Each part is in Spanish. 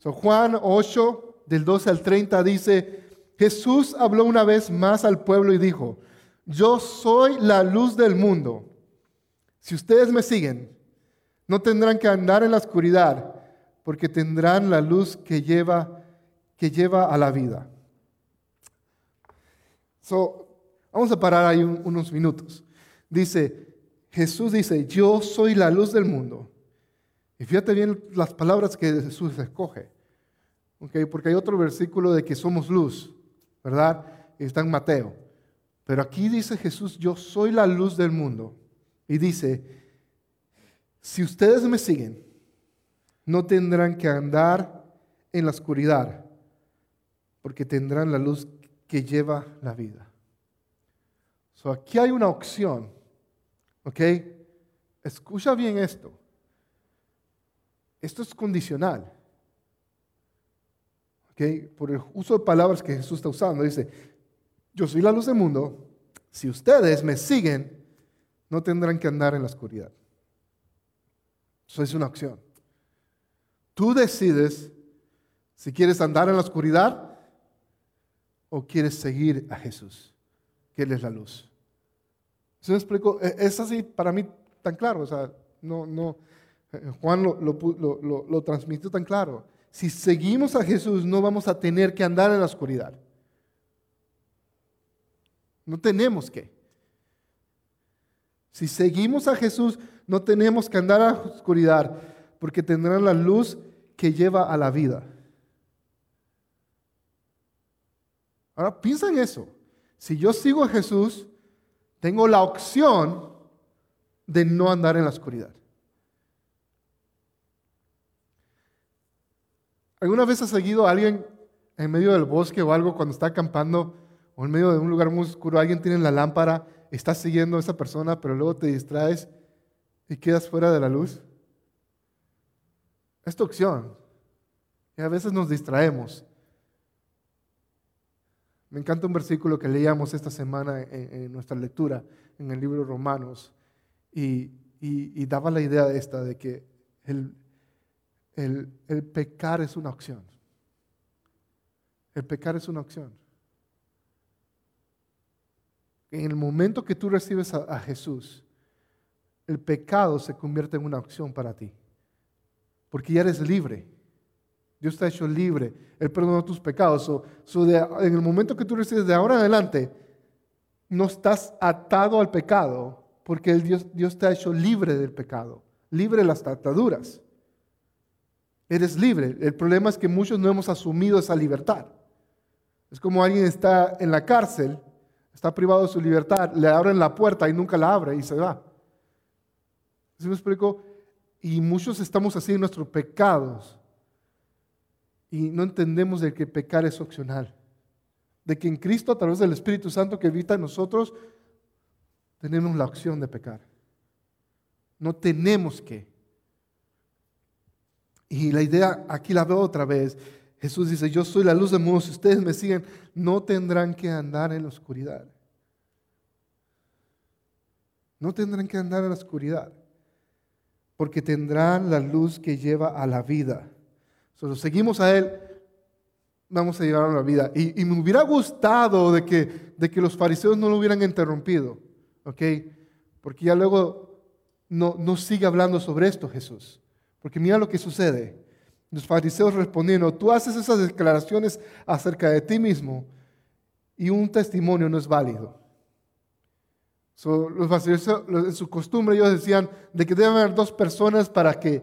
So, Juan 8, del 12 al 30 dice, Jesús habló una vez más al pueblo y dijo, yo soy la luz del mundo. Si ustedes me siguen, no tendrán que andar en la oscuridad, porque tendrán la luz que lleva, que lleva a la vida. So, vamos a parar ahí unos minutos. Dice, Jesús dice, yo soy la luz del mundo. Y fíjate bien las palabras que Jesús escoge. Okay, porque hay otro versículo de que somos luz, ¿verdad? Está en Mateo. Pero aquí dice Jesús, yo soy la luz del mundo. Y dice, si ustedes me siguen, no tendrán que andar en la oscuridad, porque tendrán la luz que lleva la vida. So, aquí hay una opción, ¿ok? Escucha bien esto. Esto es condicional. ¿ok? Por el uso de palabras que Jesús está usando. Dice, yo soy la luz del mundo. Si ustedes me siguen, no tendrán que andar en la oscuridad. Eso es una opción. Tú decides si quieres andar en la oscuridad o quieres seguir a Jesús, que Él es la luz. ¿Se me explico? E, es así para mí tan claro. O sea, no, no, Juan lo, lo, lo, transmitió tan claro. Si seguimos a Jesús, no vamos a tener que andar en la oscuridad. No tenemos que. Si seguimos a Jesús, no tenemos que andar en la oscuridad, porque tendrán la luz que lleva a la vida. Ahora piensa en eso. Si yo sigo a Jesús, tengo la opción de no andar en la oscuridad. ¿Alguna vez has seguido a alguien en medio del bosque o algo cuando está acampando o en medio de un lugar muy oscuro? Alguien tiene la lámpara, estás siguiendo a esa persona, pero luego te distraes y quedas fuera de la luz. Es tu opción. Y a veces nos distraemos. Me encanta un versículo que leíamos esta semana en, nuestra lectura en el libro Romanos y, daba la idea de esta, de que el, el, pecar es una opción. El pecar es una opción. En el momento que tú recibes a Jesús, el pecado se convierte en una opción para ti. Porque ya eres libre. Dios te ha hecho libre. Él perdonó tus pecados. en el momento que tú recibes de ahora en adelante, no estás atado al pecado, porque el Dios, Dios te ha hecho libre del pecado, libre de las ataduras. Eres libre. El problema es que muchos no hemos asumido esa libertad. Es como alguien está en la cárcel, está privado de su libertad, le abren la puerta y nunca la abre y se va. ¿Sí me explico? Y muchos estamos así en nuestros pecados y no entendemos de que pecar es opcional. De que en Cristo, a través del Espíritu Santo que habita en nosotros, tenemos la opción de pecar. No tenemos que. Y la idea, aquí la veo otra vez. Jesús dice, yo soy la luz del mundo. Si ustedes me siguen, no tendrán que andar en la oscuridad. No tendrán que andar en la oscuridad porque tendrán la luz que lleva a la vida. Si seguimos a Él, vamos a llevar a la vida. Y, me hubiera gustado de que, de que los fariseos no lo hubieran interrumpido, ¿ok? Porque ya luego no, no sigue hablando sobre esto Jesús. Porque mira lo que sucede. Los fariseos respondiendo, tú haces esas declaraciones acerca de ti mismo y un testimonio no es válido los en su costumbre ellos decían de que deben haber dos personas para que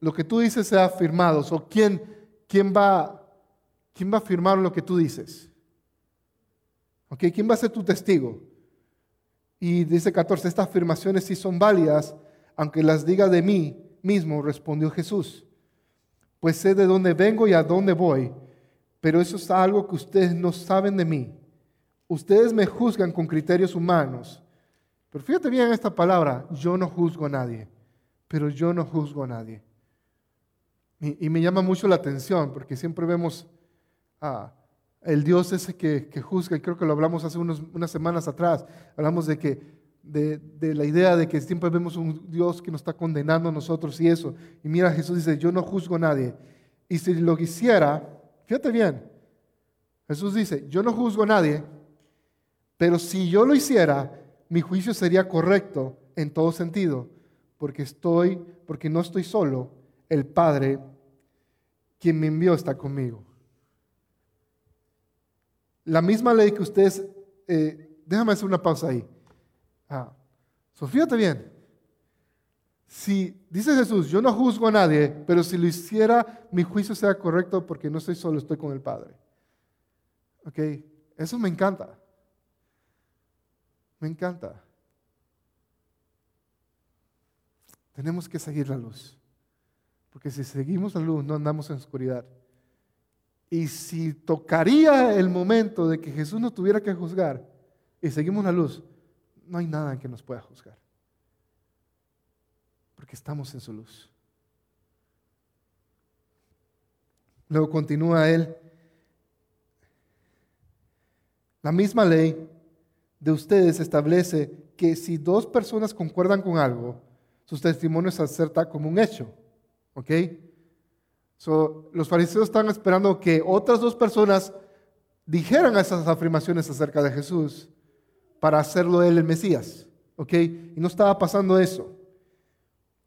lo que tú dices sea afirmado. O ¿quién, quién, va, ¿quién va a afirmar lo que tú dices? ¿Quién va a ser tu testigo? Y dice 14, estas afirmaciones sí son válidas, aunque las diga de mí mismo, respondió Jesús. Pues sé de dónde vengo y a dónde voy, pero eso es algo que ustedes no saben de mí. Ustedes me juzgan con criterios humanos pero fíjate bien esta palabra, yo no juzgo a nadie, pero yo no juzgo a nadie. Y, me llama mucho la atención porque siempre vemos a el Dios ese que, juzga, y creo que lo hablamos hace unas semanas atrás, hablamos de que de, la idea de que siempre vemos un Dios que nos está condenando a nosotros y eso. Y mira, Jesús dice, yo no juzgo a nadie. y si lo quisiera, fíjate bien, Jesús dice, yo no juzgo a nadie, pero si yo lo hiciera, mi juicio sería correcto en todo sentido, porque estoy, porque no estoy solo, el Padre quien me envió está conmigo. La misma ley que ustedes, eh, déjame hacer una pausa ahí. Ah, fíjate bien. Si dice Jesús, yo no juzgo a nadie, pero si lo hiciera, mi juicio sea correcto porque no estoy solo, estoy con el Padre. ¿Ok? Eso me encanta. Me encanta. Tenemos que seguir la luz. Porque si seguimos la luz, no andamos en oscuridad. Y si tocaría el momento de que Jesús no tuviera que juzgar y seguimos la luz, no hay nada que nos pueda juzgar. Porque estamos en su luz. Luego continúa él. La misma ley de ustedes establece que si dos personas concuerdan con algo, sus testimonios se acertan como un hecho. ¿Ok? los fariseos están esperando que otras dos personas dijeran esas afirmaciones acerca de Jesús para hacerlo él el Mesías. ¿Ok? Y no estaba pasando eso.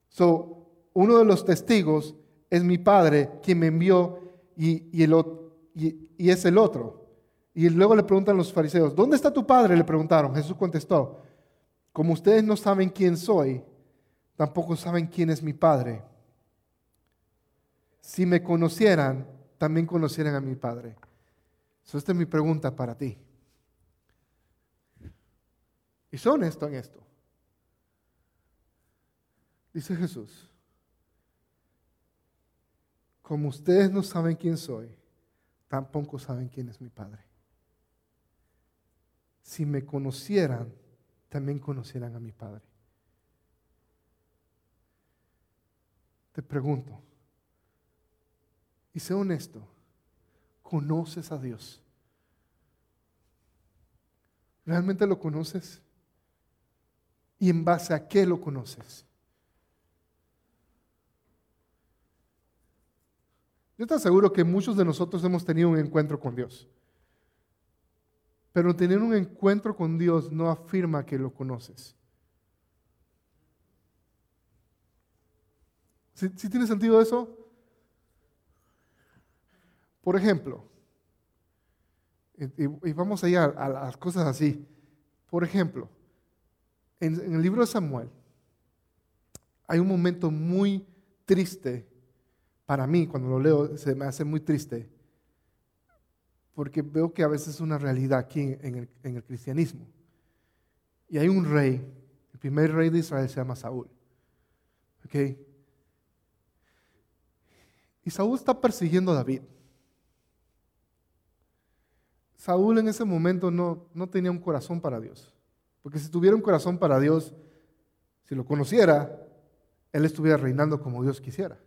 So, uno de los testigos es mi padre quien me envió y, el, y, y es el otro. Y luego le preguntan los fariseos, ¿dónde está tu padre? Le preguntaron. Jesús contestó, como ustedes no saben quién soy, tampoco saben quién es mi padre. Si me conocieran, también conocieran a mi padre. esta es mi pregunta para ti. Y son esto en esto. Dice Jesús, como ustedes no saben quién soy, tampoco saben quién es mi Padre. Si me conocieran, también conocieran a mi Padre. Te pregunto, y sé honesto, ¿conoces a Dios? ¿Realmente lo conoces? ¿Y en base a qué lo conoces? Yo te aseguro que muchos de nosotros hemos tenido un encuentro con Dios. Pero tener un encuentro con Dios no afirma que lo conoces. ¿Sí, tiene sentido eso? Por ejemplo, y, vamos allá a, a, las cosas así. Por ejemplo, en, el libro de Samuel hay un momento muy triste para mí, cuando lo leo, se me hace muy triste, porque veo que a veces es una realidad aquí en el, cristianismo. Y hay un rey, el primer rey de Israel se llama Saúl. ¿Ok? Y Saúl está persiguiendo a David. Saúl en ese momento no, no tenía un corazón para Dios. Porque si tuviera un corazón para Dios, si lo conociera, él estuviera reinando como Dios quisiera.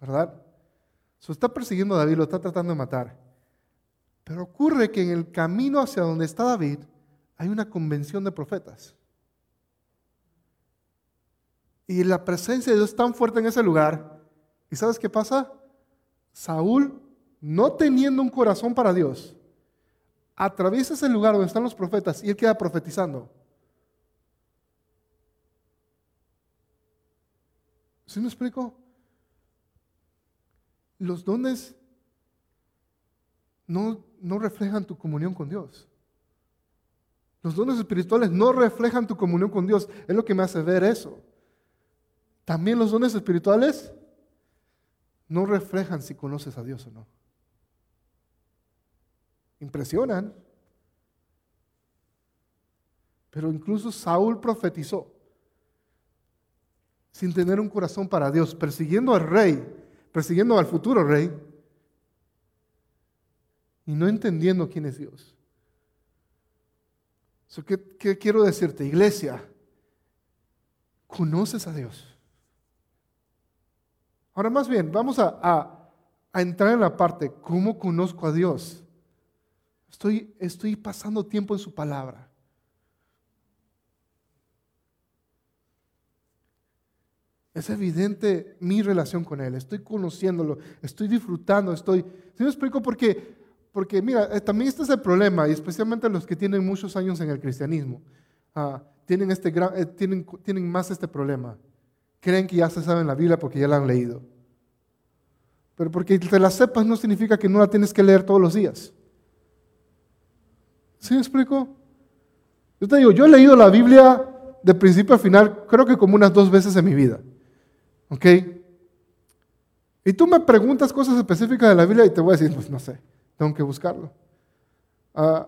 ¿verdad? Se está persiguiendo a David, lo está tratando de matar. Pero ocurre que en el camino hacia donde está David hay una convención de profetas. Y la presencia de Dios es tan fuerte en ese lugar. ¿Y sabes qué pasa? Saúl, no teniendo un corazón para Dios, atraviesa ese lugar donde están los profetas y él queda profetizando. ¿Sí me explico? los dones no, no reflejan tu comunión con Dios. Los dones espirituales no reflejan tu comunión con Dios. Es lo que me hace ver eso. También los dones espirituales no reflejan si conoces a Dios o no. Impresionan. Pero incluso Saúl profetizó sin tener un corazón para Dios, persiguiendo al rey persiguiendo al futuro rey y no entendiendo quién es Dios. ¿qué, quiero decirte, iglesia? ¿Conoces a Dios? Ahora más bien, vamos a, a, entrar en la parte, ¿cómo conozco a Dios? Estoy, estoy pasando tiempo en su palabra. es evidente mi relación con Él, estoy conociéndolo, estoy disfrutando, estoy... ¿Sí me explico? Porque, porque mira, eh, también este es el problema, y especialmente los que tienen muchos años en el cristianismo, ah, tienen, este eh, tienen, tienen más este problema. Creen que ya se saben la Biblia porque ya la han leído. Pero porque te la sepas no significa que no la tienes que leer todos los días. ¿Sí me explico? Yo te digo, yo he leído la Biblia de principio a final, creo que como unas dos veces en mi vida. ¿Ok? Y tú me preguntas cosas específicas de la Biblia y te voy a decir, pues no sé, tengo que buscarlo. Ah,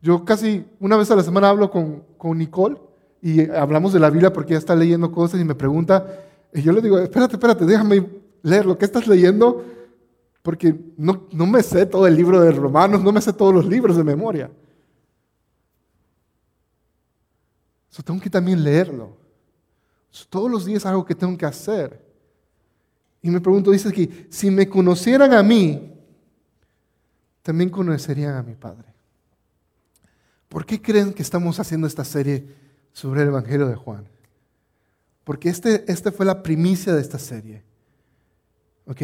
yo casi una vez a la semana hablo con, con, Nicole y hablamos de la Biblia porque ella está leyendo cosas y me pregunta, y yo le digo, espérate, espérate, déjame leer lo que estás leyendo porque no, no me sé todo el libro de Romanos, no me sé todos los libros de memoria. Eso tengo que también leerlo. Todos los días algo que tengo que hacer. Y me pregunto, dice aquí, si me conocieran a mí, también conocerían a mi Padre. ¿Por qué creen que estamos haciendo esta serie sobre el Evangelio de Juan? Porque este, esta fue la primicia de esta serie. ¿Ok?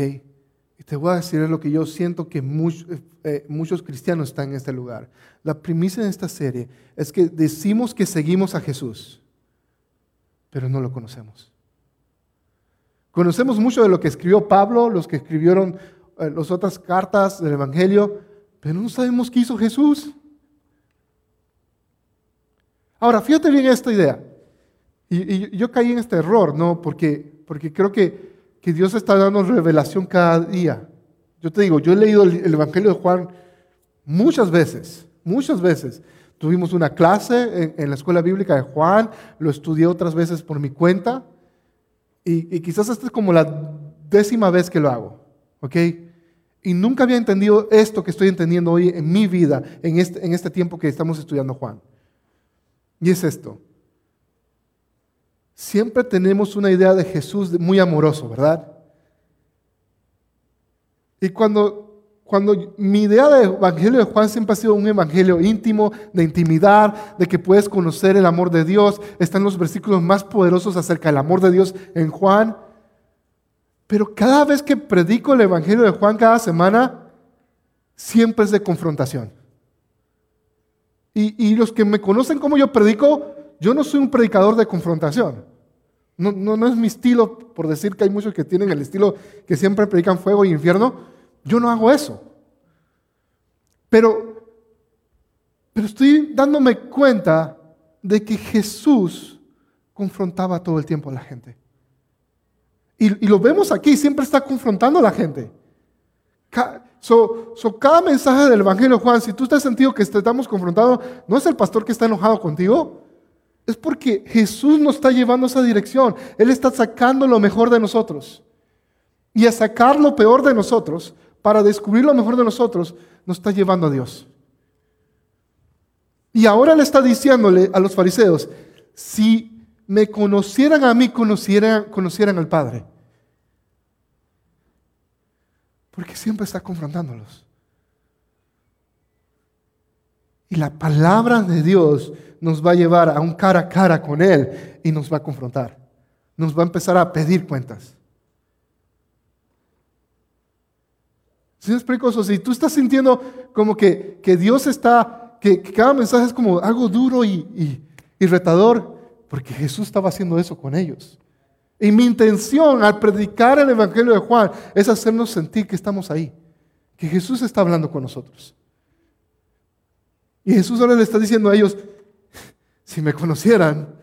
Y te voy a decir lo que yo siento que muchos, eh, muchos cristianos están en este lugar. La primicia de esta serie es que decimos que seguimos a Jesús pero no lo conocemos. Conocemos mucho de lo que escribió Pablo, los que escribieron eh, las otras cartas del Evangelio, pero no sabemos qué hizo Jesús. Ahora, fíjate bien esta idea. Y, yo caí en este error, ¿no? Porque, porque creo que, que, Dios está dando revelación cada día. Yo te digo, yo he leído el Evangelio de Juan muchas veces, muchas veces. Tuvimos una clase en, la escuela bíblica de Juan, lo estudié otras veces por mi cuenta y, quizás esta es como la décima vez que lo hago, ¿ok? Y nunca había entendido esto que estoy entendiendo hoy en mi vida, en este, en este tiempo que estamos estudiando Juan. Y es esto. Siempre tenemos una idea de Jesús muy amoroso, ¿verdad? Y cuando cuando mi idea del Evangelio de Juan siempre ha sido un Evangelio íntimo, de intimidad, de que puedes conocer el amor de Dios. Están los versículos más poderosos acerca del amor de Dios en Juan. Pero cada vez que predico el Evangelio de Juan cada semana, siempre es de confrontación. Y, los que me conocen como yo predico, yo no soy un predicador de confrontación. No, no, no es mi estilo, por decir que hay muchos que tienen el estilo que siempre predican fuego y infierno. Yo no hago eso. Pero, pero estoy dándome cuenta de que Jesús confrontaba todo el tiempo a la gente. Y, lo vemos aquí, siempre está confrontando a la gente. So, cada mensaje del Evangelio, Juan, si tú estás sentido que estamos confrontando, no es el pastor que está enojado contigo, es porque Jesús nos está llevando a esa dirección. Él está sacando lo mejor de nosotros. Y a sacar lo peor de nosotros, para descubrir lo mejor de nosotros, nos está llevando a Dios. Y ahora le está diciéndole a los fariseos, si me conocieran a mí, conocieran, conocieran al Padre. Porque siempre está confrontándolos. Y la palabra de Dios nos va a llevar a un cara a cara con Él y nos va a confrontar. Nos va a empezar a pedir cuentas. ¿Sí me explico eso? Si tú estás sintiendo como que, Dios está, que, cada mensaje es como algo duro y, y, retador, porque Jesús estaba haciendo eso con ellos. Y mi intención al predicar el Evangelio de Juan es hacernos sentir que estamos ahí, que Jesús está hablando con nosotros. Y Jesús ahora le está diciendo a ellos, si me conocieran,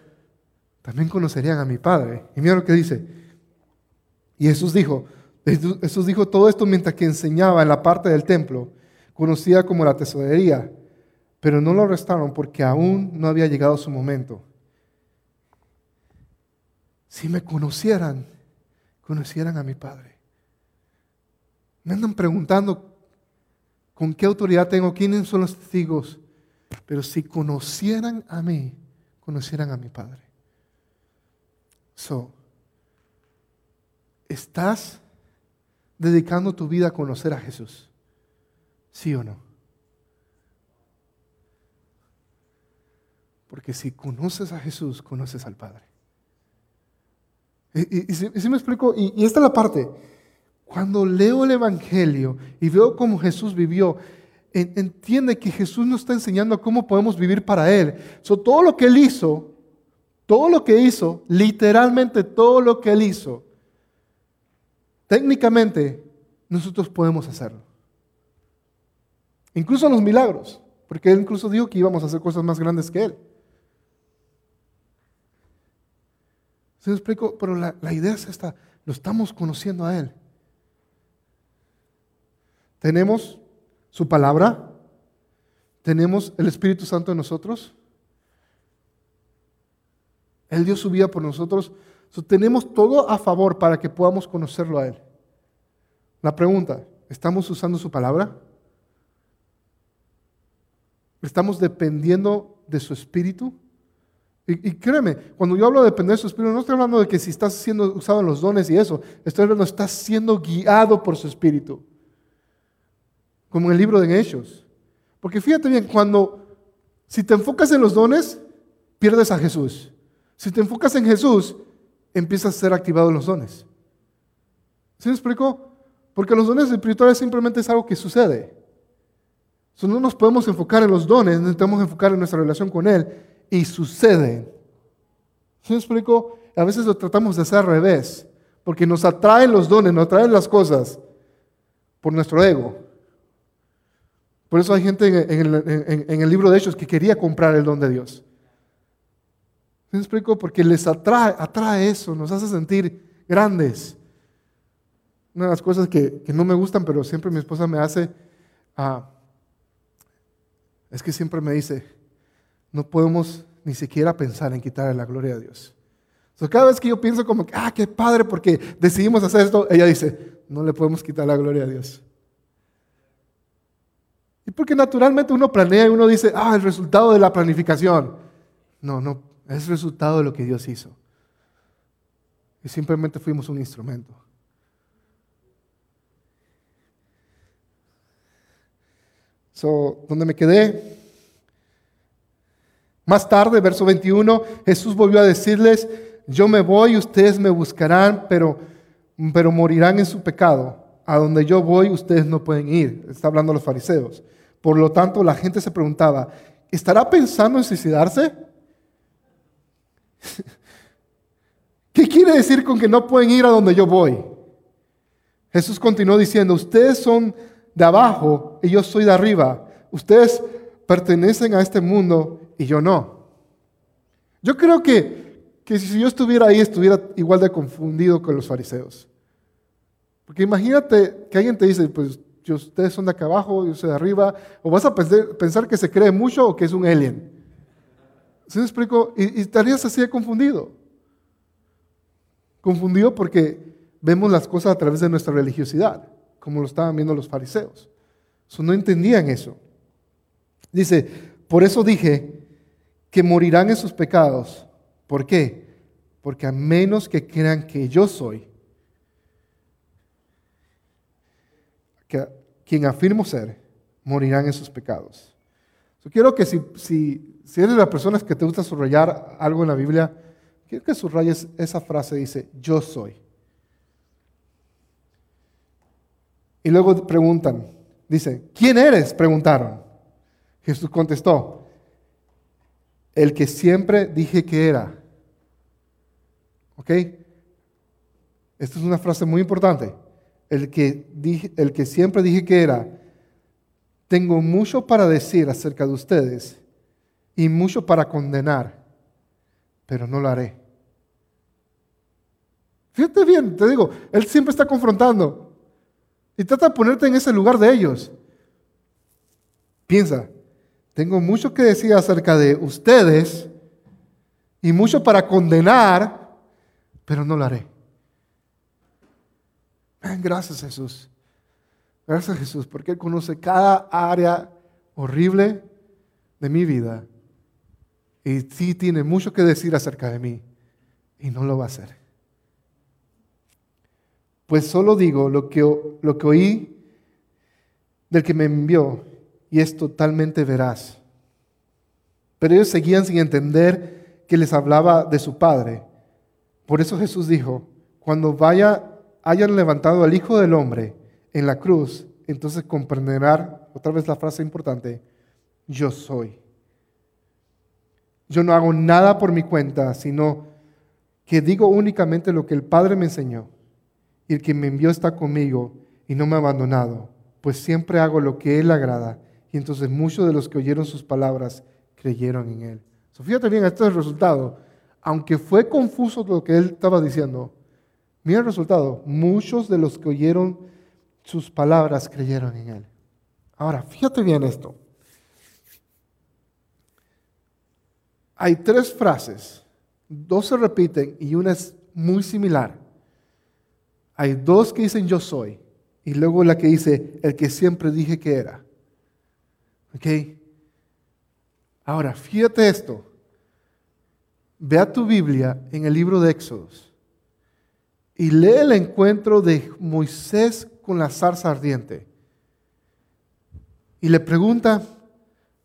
también conocerían a mi Padre. Y mira lo que dice. Y Jesús dijo, Jesús dijo todo esto mientras que enseñaba en la parte del templo, conocida como la tesorería, pero no lo arrestaron porque aún no había llegado su momento. Si me conocieran, conocieran a mi Padre. Me andan preguntando con qué autoridad tengo, quiénes son los testigos, pero si conocieran a mí, conocieran a mi Padre. So, ¿estás dedicando tu vida a conocer a Jesús? ¿Sí o no? Porque si conoces a Jesús, conoces al Padre. Y, si, me explico, y, y esta es la parte. Cuando leo el Evangelio y veo cómo Jesús vivió, entiende que Jesús nos está enseñando cómo podemos vivir para Él. So, todo lo que Él hizo, todo lo que hizo, literalmente todo lo que Él hizo, técnicamente nosotros podemos hacerlo. Incluso los milagros, porque Él incluso dijo que íbamos a hacer cosas más grandes que Él. ¿Se me explico? Pero la, la idea es esta, lo estamos conociendo a Él. Tenemos su palabra, tenemos el Espíritu Santo en nosotros. Él dio su vida por nosotros. tenemos todo a favor para que podamos conocerlo a Él. La pregunta, ¿estamos usando su palabra? ¿Estamos dependiendo de su Espíritu? Y, créeme, cuando yo hablo de depender de su Espíritu, no estoy hablando de que si estás siendo usado en los dones y eso, estoy hablando estás siendo guiado por su Espíritu como en el libro de Hechos. Porque fíjate bien, cuando, si te enfocas en los dones, pierdes a Jesús. Si te enfocas en Jesús, empiezas a ser activado los dones. ¿Sí me explico? Porque los dones espirituales simplemente es algo que sucede. So, no nos podemos enfocar en los dones, necesitamos enfocar en nuestra relación con Él y sucede. ¿Sí me explico? A veces lo tratamos de hacer al revés, porque nos atraen los dones, nos atraen las cosas por nuestro ego. Por eso hay gente en, el libro de Hechos que quería comprar el don de Dios. ¿Me explico? Porque les atrae, eso, nos hace sentir grandes. Una de las cosas que, no me gustan, pero siempre mi esposa me hace, ah, es que siempre me dice, no podemos ni siquiera pensar en quitarle la gloria a Dios. cada vez que yo pienso como, ah, qué padre porque decidimos hacer esto, ella dice, no le podemos quitar la gloria a Dios. Y porque naturalmente uno planea y uno dice, ah, el resultado de la planificación. No, no, es resultado de lo que Dios hizo. Y simplemente fuimos un instrumento. So, donde me quedé, más tarde, verso 21, Jesús volvió a decirles, yo me voy, ustedes me buscarán, pero, pero morirán en su pecado a donde yo voy ustedes no pueden ir. Está hablando los fariseos. Por lo tanto, la gente se preguntaba, ¿estará pensando en suicidarse? ¿Qué quiere decir con que no pueden ir a donde yo voy? Jesús continuó diciendo, ustedes son de abajo y yo soy de arriba. Ustedes pertenecen a este mundo y yo no. Yo creo que, que si yo estuviera ahí, estuviera igual de confundido con los fariseos. Porque imagínate que alguien te dice, pues ustedes son de acá abajo, yo soy de arriba, o vas a pensar, que se cree mucho o que es un alien. ¿Sí me explico? Y, estarías así confundido. Confundido porque vemos las cosas a través de nuestra religiosidad, como lo estaban viendo los fariseos. no entendían eso. Dice, por eso dije que morirán en sus pecados. ¿Por qué? Porque a menos que crean que yo soy, que quien afirmo ser, morirán en sus pecados. Yo quiero que si, si, si eres de las personas que te gusta subrayar algo en la Biblia, quiero que subrayes esa frase, dice, yo soy. Y luego preguntan, dice, ¿quién eres? Preguntaron. Jesús contestó, el que siempre dije que era. ¿Ok? Esta es una frase muy importante el que, el que siempre dije que era, tengo mucho para decir acerca de ustedes y mucho para condenar, pero no lo haré. Fíjate bien, te digo, Él siempre está confrontando y trata de ponerte en ese lugar de ellos. Piensa, tengo mucho que decir acerca de ustedes y mucho para condenar, pero no lo haré. Gracias Jesús. Gracias Jesús, porque Él conoce cada área horrible de mi vida. Y sí tiene mucho que decir acerca de mí. Y no lo va a hacer. Pues solo digo lo que, lo que oí del que me envió y es totalmente veraz. Pero ellos seguían sin entender que les hablaba de su Padre. Por eso Jesús dijo, cuando vaya, hayan levantado al Hijo del Hombre en la cruz, entonces comprenderán, otra vez la frase importante, yo soy. Yo no hago nada por mi cuenta, sino que digo únicamente lo que el Padre me enseñó. Y el que me envió está conmigo y no me ha abandonado, pues siempre hago lo que Él agrada. Y entonces muchos de los que oyeron sus palabras creyeron en Él. So, fíjate bien, este es el resultado. Aunque fue confuso lo que Él estaba diciendo, mira el resultado. Muchos de los que oyeron sus palabras creyeron en Él. Ahora, fíjate bien esto. Hay tres frases, dos se repiten y una es muy similar. Hay dos que dicen yo soy y luego la que dice el que siempre dije que era. ¿Ok? Ahora, fíjate esto. Ve a tu Biblia en el libro de Éxodos y lee el encuentro de Moisés con la zarza ardiente. Y le pregunta,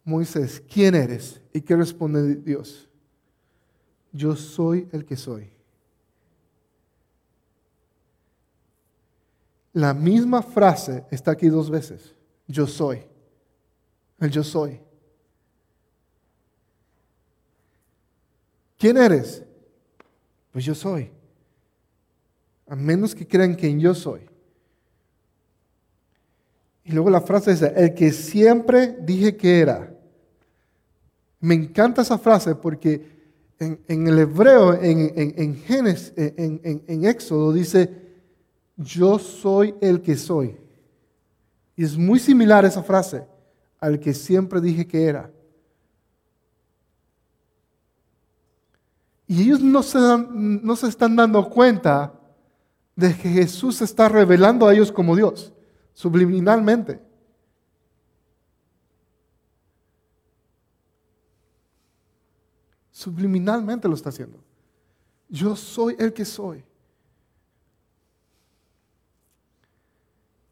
Moisés, ¿quién eres? ¿Y qué responde Dios? Yo soy el que soy. La misma frase está aquí dos veces. Yo soy. El yo soy. ¿Quién eres? Pues yo soy. A menos que crean que yo soy. Y luego la frase dice, el que siempre dije que era. Me encanta esa frase porque en, el hebreo, en, en, Génesis, en, Éxodo, dice, yo soy el que soy. Y es muy similar esa frase al que siempre dije que era. Y ellos no se, no se están dando cuenta de que Jesús está revelando a ellos como Dios, subliminalmente. Subliminalmente lo está haciendo. Yo soy el que soy.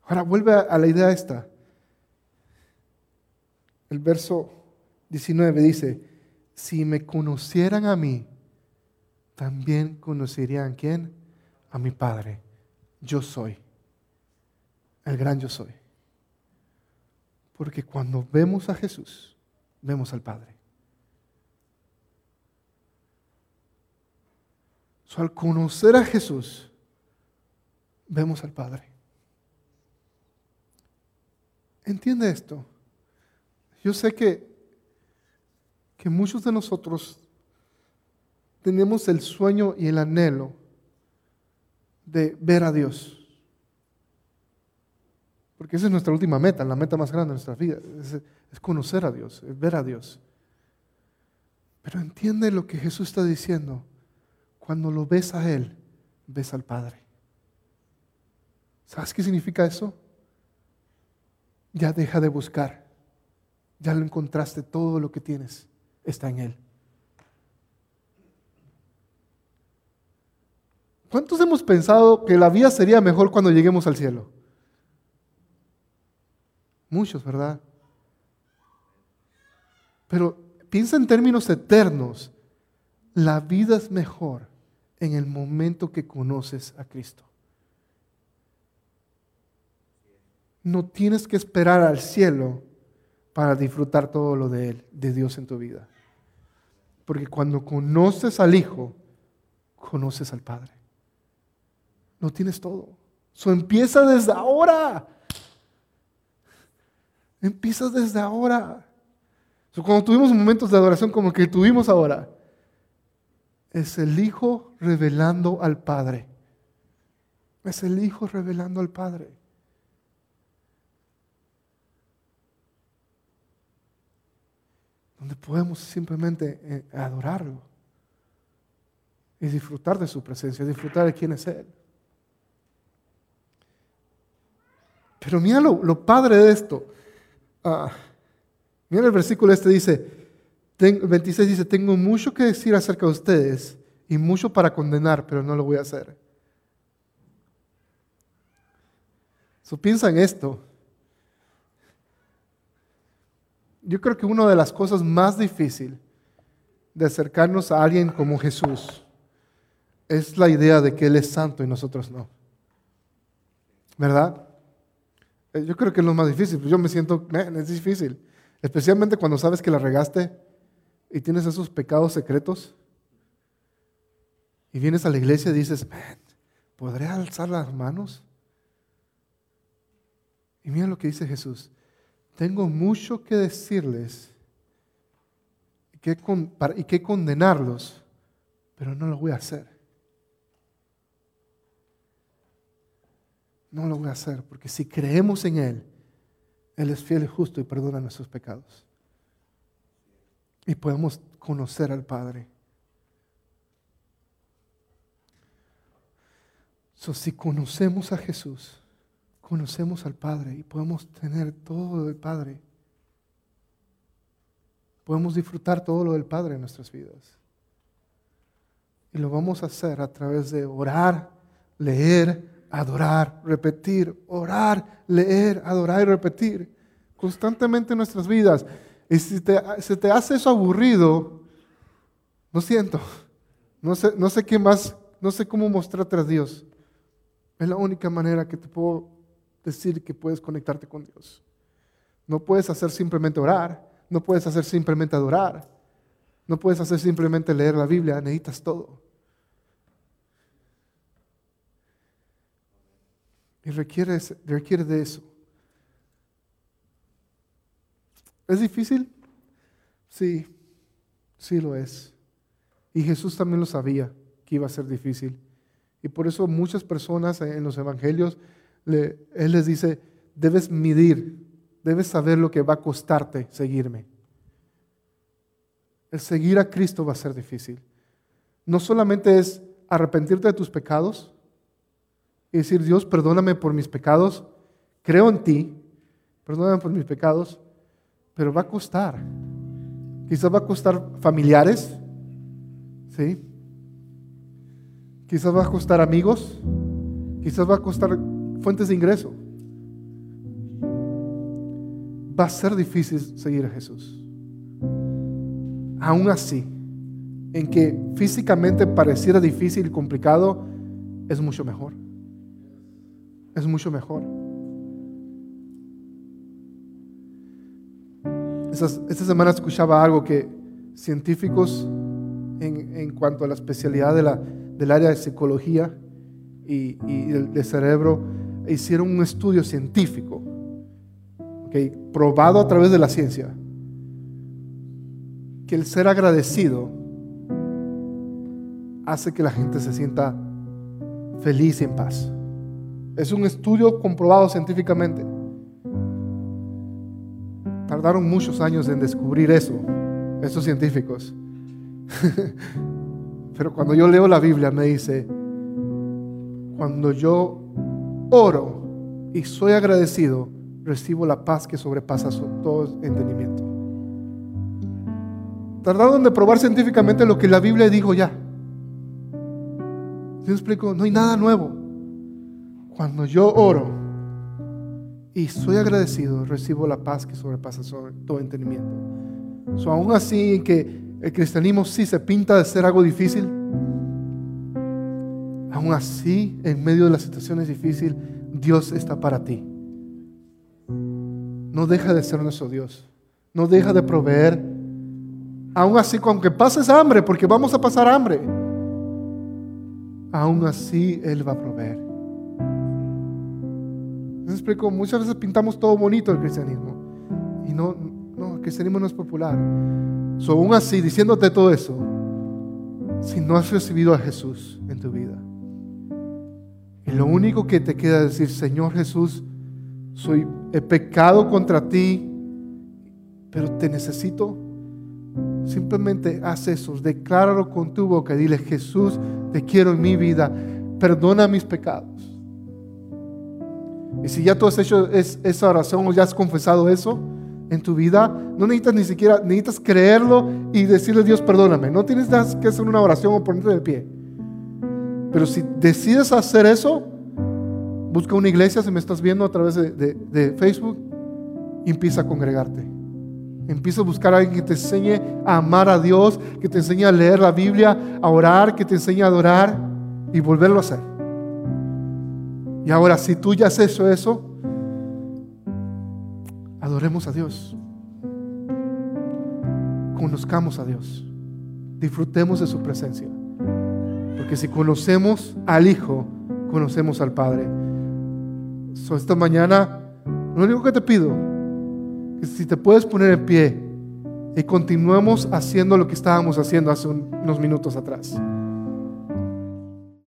Ahora vuelve a la idea esta. El verso 19 dice, si me conocieran a mí, también conocerían quién? A mi Padre. Yo soy. El gran yo soy. Porque cuando vemos a Jesús, vemos al Padre. al conocer a Jesús, vemos al Padre. ¿Entiende esto? Yo sé que, que muchos de nosotros tenemos el sueño y el anhelo de ver a Dios. Porque esa es nuestra última meta, la meta más grande de nuestra vida, es, es conocer a Dios, es ver a Dios. Pero entiende lo que Jesús está diciendo cuando lo ves a Él, ves al Padre. ¿Sabes qué significa eso? Ya deja de buscar. Ya lo encontraste, todo lo que tienes está en Él. ¿Cuántos hemos pensado que la vida sería mejor cuando lleguemos al cielo? Muchos, ¿verdad? Pero piensa en términos eternos. La vida es mejor en el momento que conoces a Cristo. No tienes que esperar al cielo para disfrutar todo lo de Él, de Dios en tu vida. Porque cuando conoces al Hijo, conoces al Padre. No tienes todo. Eso empieza desde ahora. Empieza desde ahora. cuando tuvimos momentos de adoración como el que tuvimos ahora, es el Hijo revelando al Padre. Es el Hijo revelando al Padre. Donde podemos simplemente eh, adorarlo y disfrutar de su presencia, disfrutar de quién es Él. Pero mira lo, padre de esto. Ah, mira el versículo este dice, 26 dice, tengo mucho que decir acerca de ustedes y mucho para condenar, pero no lo voy a hacer. So, piensa en esto. Yo creo que una de las cosas más difíciles de acercarnos a alguien como Jesús es la idea de que Él es santo y nosotros no. ¿Verdad? Eh, yo creo que es lo más difícil. Yo me siento, es difícil. Especialmente cuando sabes que la regaste y tienes esos pecados secretos. Y vienes a la iglesia y dices, ¿podré alzar las manos? Y mira lo que dice Jesús. Tengo mucho que decirles y que condenarlos, pero no lo voy a hacer. No lo voy a hacer, porque si creemos en Él, Él es fiel y justo y perdona nuestros pecados. Y podemos conocer al Padre. So, si conocemos a Jesús, conocemos al Padre y podemos tener todo lo del Padre. Podemos disfrutar todo lo del Padre en nuestras vidas. Y lo vamos a hacer a través de orar, leer, adorar, repetir, orar, leer, adorar y repetir constantemente en nuestras vidas. Y si te, te hace eso aburrido, no siento. No sé, no sé qué más, no sé cómo mostrarte a Dios. Es la única manera que te puedo decir que puedes conectarte con Dios. No puedes hacer simplemente orar, no puedes hacer simplemente adorar, no puedes hacer simplemente leer la Biblia, necesitas todo. Y requiere, requiere de eso. ¿Es difícil? Sí, sí lo es. Y Jesús también lo sabía que iba a ser difícil. Y por eso muchas personas en los evangelios, Él les dice, debes medir, debes saber lo que va a costarte seguirme. El seguir a Cristo va a ser difícil. No solamente es arrepentirte de tus pecados y decir, Dios, perdóname por mis pecados, creo en ti, perdóname por mis pecados, pero va a costar. Quizás va a costar familiares, ¿sí? Quizás va a costar amigos, quizás va a costar fuentes de ingreso. Va a ser difícil seguir a Jesús. Aún así, en que físicamente pareciera difícil y complicado, es mucho mejor. Es mucho mejor. esta semana escuchaba algo que científicos en, cuanto a la especialidad del área de psicología y, y de cerebro hicieron un estudio científico, okay, probado a través de la ciencia, que el ser agradecido hace que la gente se sienta feliz y en paz. Es un estudio comprobado científicamente. Tardaron muchos años en descubrir eso, esos científicos. Pero cuando yo leo la Biblia me dice, cuando yo oro y soy agradecido, recibo la paz que sobrepasa todo entendimiento. Tardaron de probar científicamente lo que la Biblia dijo ya. ¿Sí me explico? No hay nada nuevo. Cuando yo oro y soy agradecido, recibo la paz que sobrepasa todo entendimiento. So, aún así, en que el cristianismo sí se pinta de ser algo difícil. Aún así, en medio de las situaciones difíciles, Dios está para ti. No deja de ser nuestro Dios. No deja de proveer. Aún así, aunque pases hambre, porque vamos a pasar hambre, aún así Él va a proveer. Me explico, muchas veces pintamos todo bonito el cristianismo. Y no, no, el cristianismo no es popular. So, aún así, diciéndote todo eso, si no has recibido a Jesús en tu vida, y lo único que te queda es decir, Señor Jesús, soy, he pecado contra ti, pero te necesito. Simplemente haz eso, decláralo con tu boca, dile, Jesús, te quiero en mi vida, perdona mis pecados. Y si ya tú has hecho esa oración o ya has confesado eso, en tu vida, no necesitas ni siquiera, necesitas creerlo y decirle a Dios, perdóname. No tienes que hacer una oración o ponerte de pie. Pero si decides hacer eso, busca una iglesia, si me estás viendo a través de, Facebook, empieza a congregarte. Empieza a buscar a alguien que te enseñe a amar a Dios, que te enseñe a leer la Biblia, a orar, que te enseñe a adorar. y volverlo a hacer. Y ahora, si tú ya has hecho eso, adoremos a Dios. Conozcamos a Dios. Disfrutemos de su presencia. Porque si conocemos al Hijo, conocemos al Padre. esta mañana, lo único que te pido es si te puedes poner en pie y continuemos haciendo lo que estábamos haciendo hace unos minutos atrás.